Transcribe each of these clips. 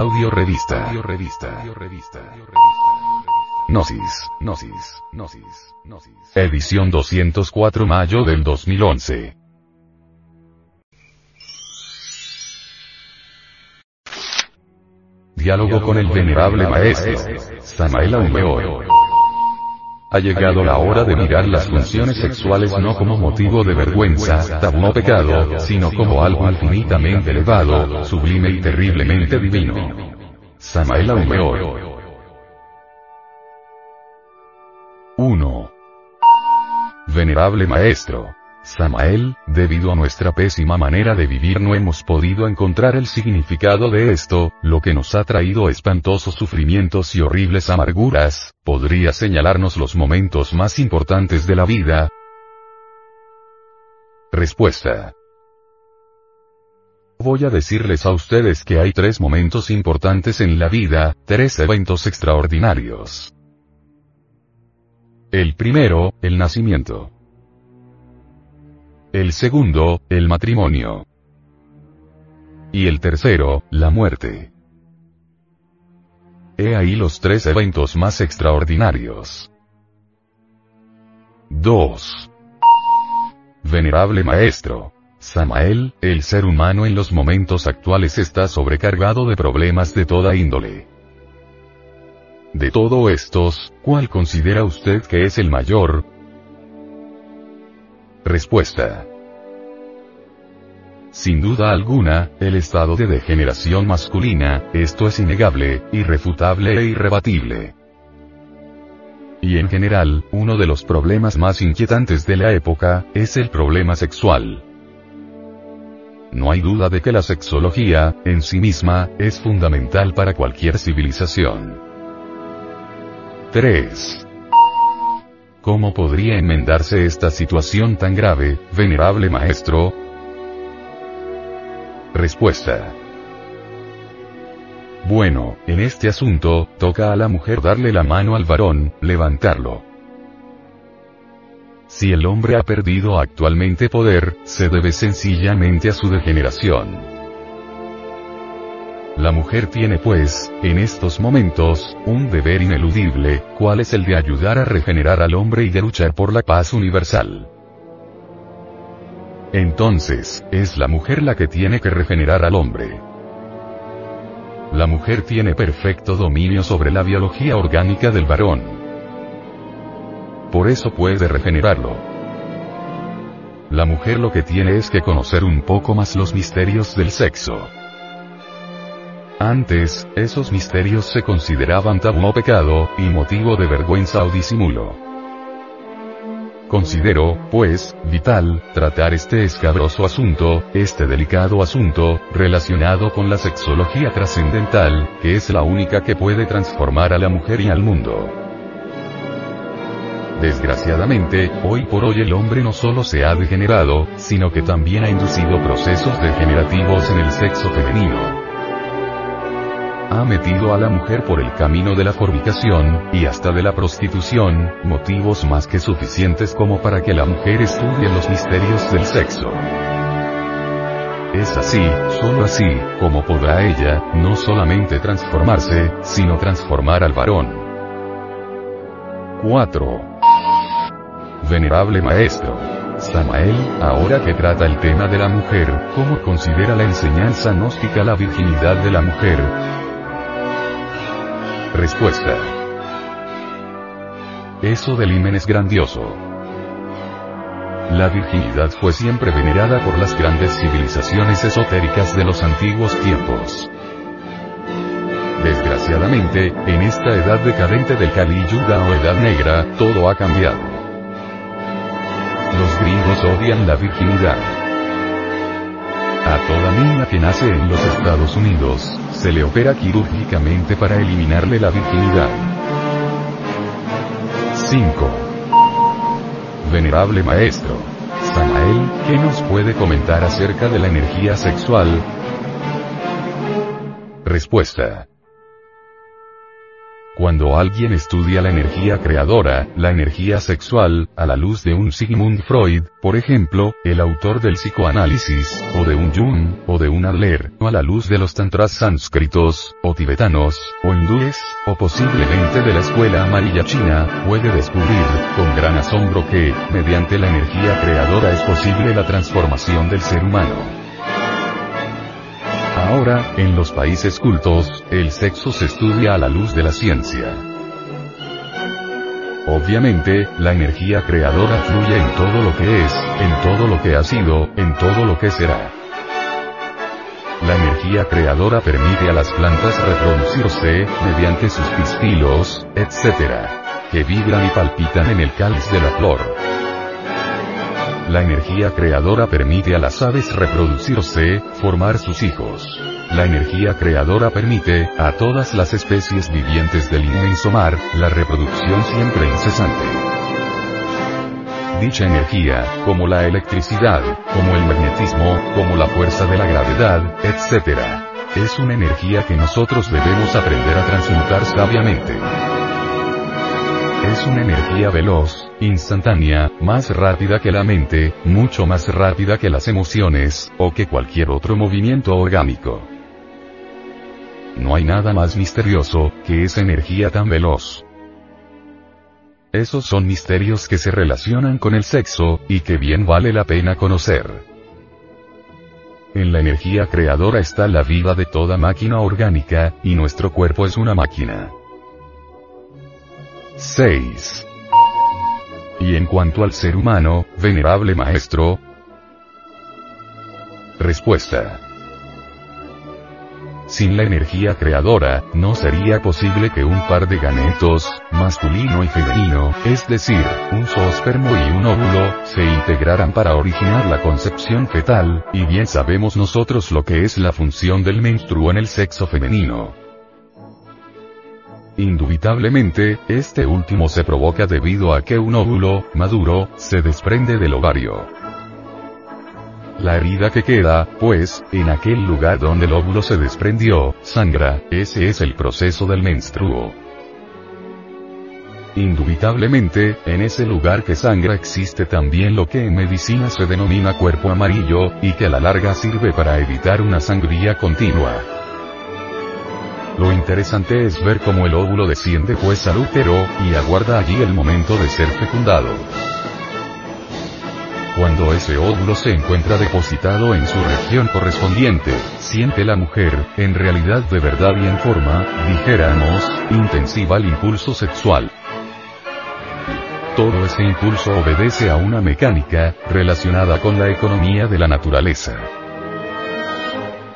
Audio revista. Audio revista. Audio revista. Gnosis. Gnosis. Gnosis. Gnosis. Edición 204 mayo del 2011. Diálogo con el venerable maestro. Samael Aumeor. Ha llegado la hora de mirar las funciones sexuales no como motivo de vergüenza, tabú o pecado, sino como algo infinitamente elevado, sublime y terriblemente divino. Samael Aumeor. 1. Venerable Maestro. Samael, debido a nuestra pésima manera de vivir no hemos podido encontrar el significado de esto, lo que nos ha traído espantosos sufrimientos y horribles amarguras, ¿podría señalarnos los momentos más importantes de la vida? Respuesta. Voy a decirles a ustedes que hay tres momentos importantes en la vida, tres eventos extraordinarios. El primero, el nacimiento. El segundo, el matrimonio. Y el tercero, la muerte. He ahí los tres eventos más extraordinarios. 2. Venerable Maestro. Samael, el ser humano en los momentos actuales está sobrecargado de problemas de toda índole. De todos estos, ¿cuál considera usted que es el mayor? Respuesta. Sin duda alguna, el estado de degeneración masculina, esto es innegable, irrefutable e irrebatible. Y en general, uno de los problemas más inquietantes de la época, es el problema sexual. No hay duda de que la sexología, en sí misma, es fundamental para cualquier civilización. 3. ¿Cómo podría enmendarse esta situación tan grave, venerable maestro? Respuesta. Bueno, en este asunto, toca a la mujer darle la mano al varón, levantarlo. Si el hombre ha perdido actualmente poder, se debe sencillamente a su degeneración. La mujer tiene pues, en estos momentos, un deber ineludible, cual es el de ayudar a regenerar al hombre y de luchar por la paz universal. Entonces, es la mujer la que tiene que regenerar al hombre. La mujer tiene perfecto dominio sobre la biología orgánica del varón. Por eso puede regenerarlo. La mujer lo que tiene es que conocer un poco más los misterios del sexo. Antes, esos misterios se consideraban tabú o pecado, y motivo de vergüenza o disimulo. Considero, pues, vital, tratar este escabroso asunto, este delicado asunto, relacionado con la sexología trascendental, que es la única que puede transformar a la mujer y al mundo. Desgraciadamente, hoy por hoy el hombre no solo se ha degenerado, sino que también ha inducido procesos degenerativos en el sexo femenino ha metido a la mujer por el camino de la fornicación, y hasta de la prostitución, motivos más que suficientes como para que la mujer estudie los misterios del sexo. Es así, solo así, como podrá ella, no solamente transformarse, sino transformar al varón. 4. Venerable Maestro. Samael, ahora que trata el tema de la mujer, ¿cómo considera la enseñanza gnóstica la virginidad de la mujer? Respuesta. Eso del himen es grandioso. La virginidad fue siempre venerada por las grandes civilizaciones esotéricas de los antiguos tiempos. Desgraciadamente, en esta edad decadente del Kali Yuga o Edad Negra, todo ha cambiado. Los gringos odian la virginidad. A toda niña que nace en los Estados Unidos, se le opera quirúrgicamente para eliminarle la virginidad. 5. Venerable Maestro. Samael, ¿qué nos puede comentar acerca de la energía sexual? Respuesta. Cuando alguien estudia la energía creadora, la energía sexual, a la luz de un Sigmund Freud, por ejemplo, el autor del psicoanálisis, o de un Jung, o de un Adler, o a la luz de los tantras sánscritos, o tibetanos, o hindúes, o posiblemente de la escuela amarilla china, puede descubrir, con gran asombro que, mediante la energía creadora es posible la transformación del ser humano. Ahora, en los países cultos, el sexo se estudia a la luz de la ciencia. Obviamente, la energía creadora fluye en todo lo que es, en todo lo que ha sido, en todo lo que será. La energía creadora permite a las plantas reproducirse, mediante sus pistilos, etc. Que vibran y palpitan en el cáliz de la flor. La energía creadora permite a las aves reproducirse, formar sus hijos. La energía creadora permite, a todas las especies vivientes del inmenso mar, la reproducción siempre incesante. Dicha energía, como la electricidad, como el magnetismo, como la fuerza de la gravedad, etc. Es una energía que nosotros debemos aprender a transmutar sabiamente. Es una energía veloz, instantánea, más rápida que la mente, mucho más rápida que las emociones, o que cualquier otro movimiento orgánico. No hay nada más misterioso, que esa energía tan veloz. Esos son misterios que se relacionan con el sexo, y que bien vale la pena conocer. En la energía creadora está la vida de toda máquina orgánica, y nuestro cuerpo es una máquina. 6. Y en cuanto al ser humano, venerable maestro. Respuesta. Sin la energía creadora, no sería posible que un par de gametos, masculino y femenino, es decir, un zoospermo y un óvulo, se integraran para originar la concepción fetal, y bien sabemos nosotros lo que es la función del menstruo en el sexo femenino. Indubitablemente, este último se provoca debido a que un óvulo, maduro, se desprende del ovario. La herida que queda, pues, en aquel lugar donde el óvulo se desprendió, sangra, ese es el proceso del menstruo. Indubitablemente, en ese lugar que sangra existe también lo que en medicina se denomina cuerpo amarillo, y que a la larga sirve para evitar una sangría continua. Lo interesante es ver cómo el óvulo desciende pues al útero, y aguarda allí el momento de ser fecundado. Cuando ese óvulo se encuentra depositado en su región correspondiente, siente la mujer, en realidad de verdad y en forma, dijéramos, intensiva el impulso sexual. Todo ese impulso obedece a una mecánica, relacionada con la economía de la naturaleza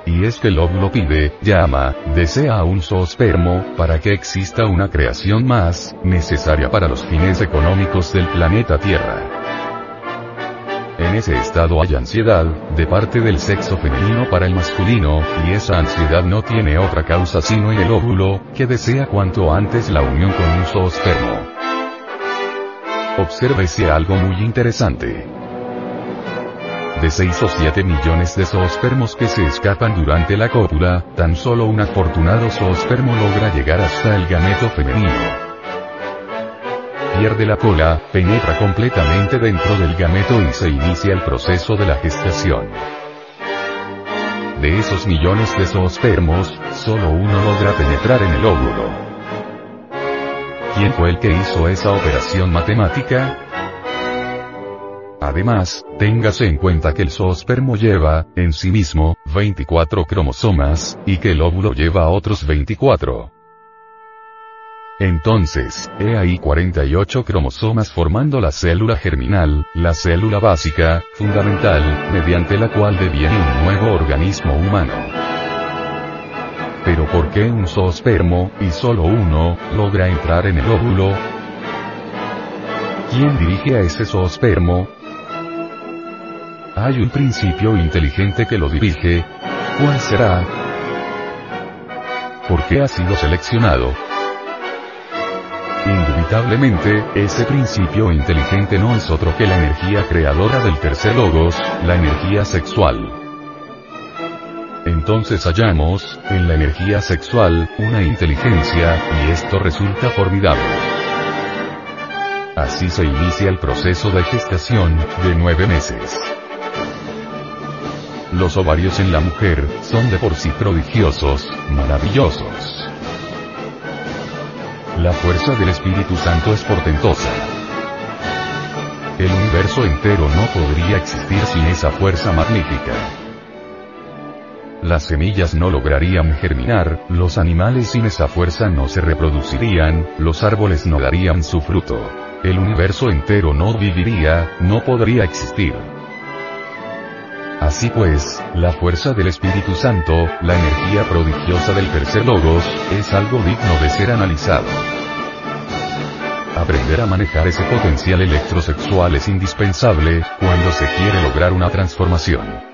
y es que el óvulo pide, llama, desea a un zoospermo, para que exista una creación más, necesaria para los fines económicos del planeta Tierra. En ese estado hay ansiedad, de parte del sexo femenino para el masculino, y esa ansiedad no tiene otra causa sino en el óvulo, que desea cuanto antes la unión con un zoospermo. Obsérvese algo muy interesante de 6 o 7 millones de zoospermos que se escapan durante la cópula, tan solo un afortunado zoospermo logra llegar hasta el gameto femenino. Pierde la cola, penetra completamente dentro del gameto y se inicia el proceso de la gestación. De esos millones de zoospermos, solo uno logra penetrar en el óvulo. ¿Quién fue el que hizo esa operación matemática? Además, téngase en cuenta que el zoospermo lleva, en sí mismo, 24 cromosomas, y que el óvulo lleva otros 24. Entonces, he ahí 48 cromosomas formando la célula germinal, la célula básica, fundamental, mediante la cual deviene un nuevo organismo humano. Pero ¿por qué un zoospermo, y solo uno, logra entrar en el óvulo? ¿Quién dirige a ese zoospermo? Hay un principio inteligente que lo dirige. ¿Cuál será? ¿Por qué ha sido seleccionado? Indubitablemente, ese principio inteligente no es otro que la energía creadora del tercer logos, la energía sexual. Entonces hallamos, en la energía sexual, una inteligencia, y esto resulta formidable. Así se inicia el proceso de gestación, de nueve meses. Los ovarios en la mujer, son de por sí prodigiosos, maravillosos. La fuerza del Espíritu Santo es portentosa. El universo entero no podría existir sin esa fuerza magnífica. Las semillas no lograrían germinar, los animales sin esa fuerza no se reproducirían, los árboles no darían su fruto. El universo entero no viviría, no podría existir. Así pues, la fuerza del Espíritu Santo, la energía prodigiosa del tercer logos, es algo digno de ser analizado. Aprender a manejar ese potencial electrosexual es indispensable, cuando se quiere lograr una transformación.